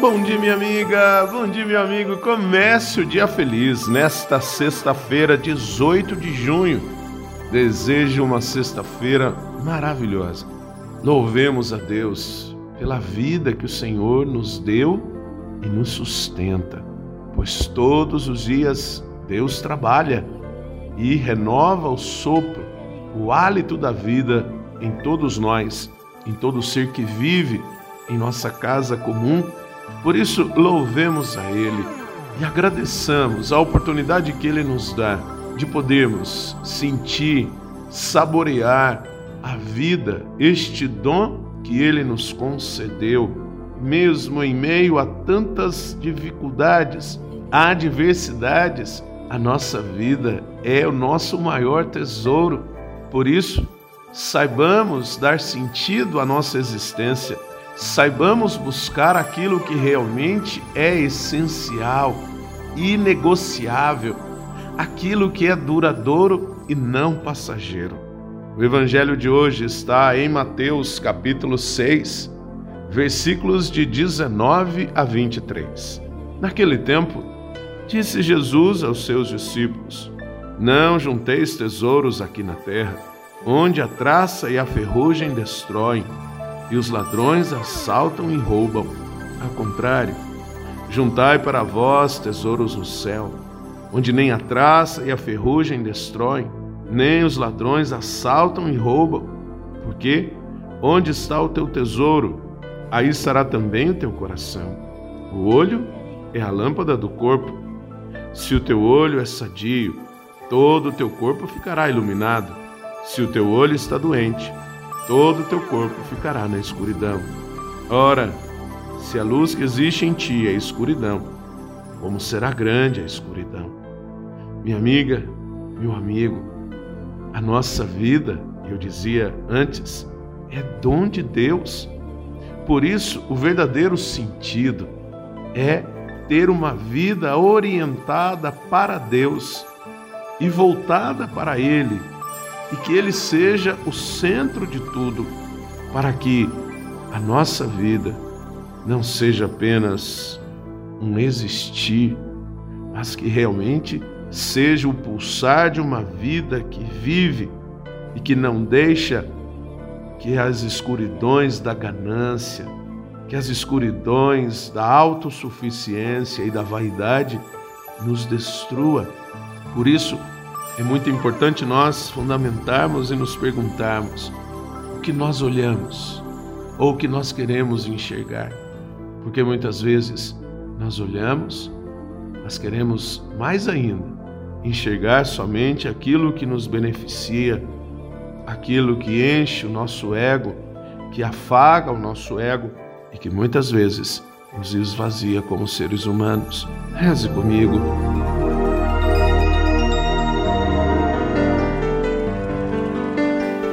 Bom dia, minha amiga. Bom dia, meu amigo. Comece o dia feliz nesta sexta-feira, 18 de junho. Desejo uma sexta-feira maravilhosa. Louvemos a Deus pela vida que o Senhor nos deu e nos sustenta, pois todos os dias Deus trabalha e renova o sopro, o hálito da vida em todos nós, em todo ser que vive em nossa casa comum por isso, louvemos a Ele e agradeçamos a oportunidade que Ele nos dá de podermos sentir, saborear a vida, este dom que Ele nos concedeu, mesmo em meio a tantas dificuldades, adversidades. A nossa vida é o nosso maior tesouro. Por isso, saibamos dar sentido à nossa existência saibamos buscar aquilo que realmente é essencial, inegociável, aquilo que é duradouro e não passageiro. O evangelho de hoje está em Mateus capítulo 6, versículos de 19 a 23. Naquele tempo, disse Jesus aos seus discípulos: Não junteis tesouros aqui na terra, onde a traça e a ferrugem destroem e os ladrões assaltam e roubam. Ao contrário, juntai para vós tesouros no céu, onde nem a traça e a ferrugem destroem, nem os ladrões assaltam e roubam. Porque onde está o teu tesouro, aí estará também o teu coração. O olho é a lâmpada do corpo. Se o teu olho é sadio, todo o teu corpo ficará iluminado. Se o teu olho está doente, todo o teu corpo ficará na escuridão. Ora, se a luz que existe em ti é escuridão, como será grande a escuridão? Minha amiga, meu amigo, a nossa vida, eu dizia antes, é dom de Deus. Por isso, o verdadeiro sentido é ter uma vida orientada para Deus e voltada para Ele e que Ele seja o centro de tudo, para que a nossa vida não seja apenas um existir, mas que realmente seja o pulsar de uma vida que vive e que não deixa que as escuridões da ganância, que as escuridões da autossuficiência e da vaidade nos destrua. Por isso, é muito importante nós fundamentarmos e nos perguntarmos o que nós olhamos ou o que nós queremos enxergar. Porque muitas vezes nós olhamos, mas queremos mais ainda enxergar somente aquilo que nos beneficia, aquilo que enche o nosso ego, que afaga o nosso ego e que muitas vezes nos esvazia como seres humanos. Reze comigo.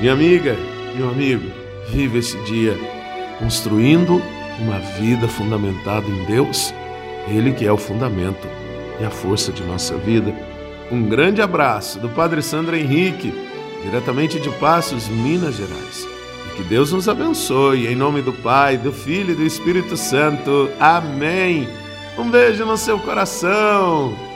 Minha amiga, meu amigo, vive esse dia construindo uma vida fundamentada em Deus, Ele que é o fundamento e a força de nossa vida. Um grande abraço do Padre Sandro Henrique, diretamente de Passos, Minas Gerais. E que Deus nos abençoe, em nome do Pai, do Filho e do Espírito Santo. Amém. Um beijo no seu coração.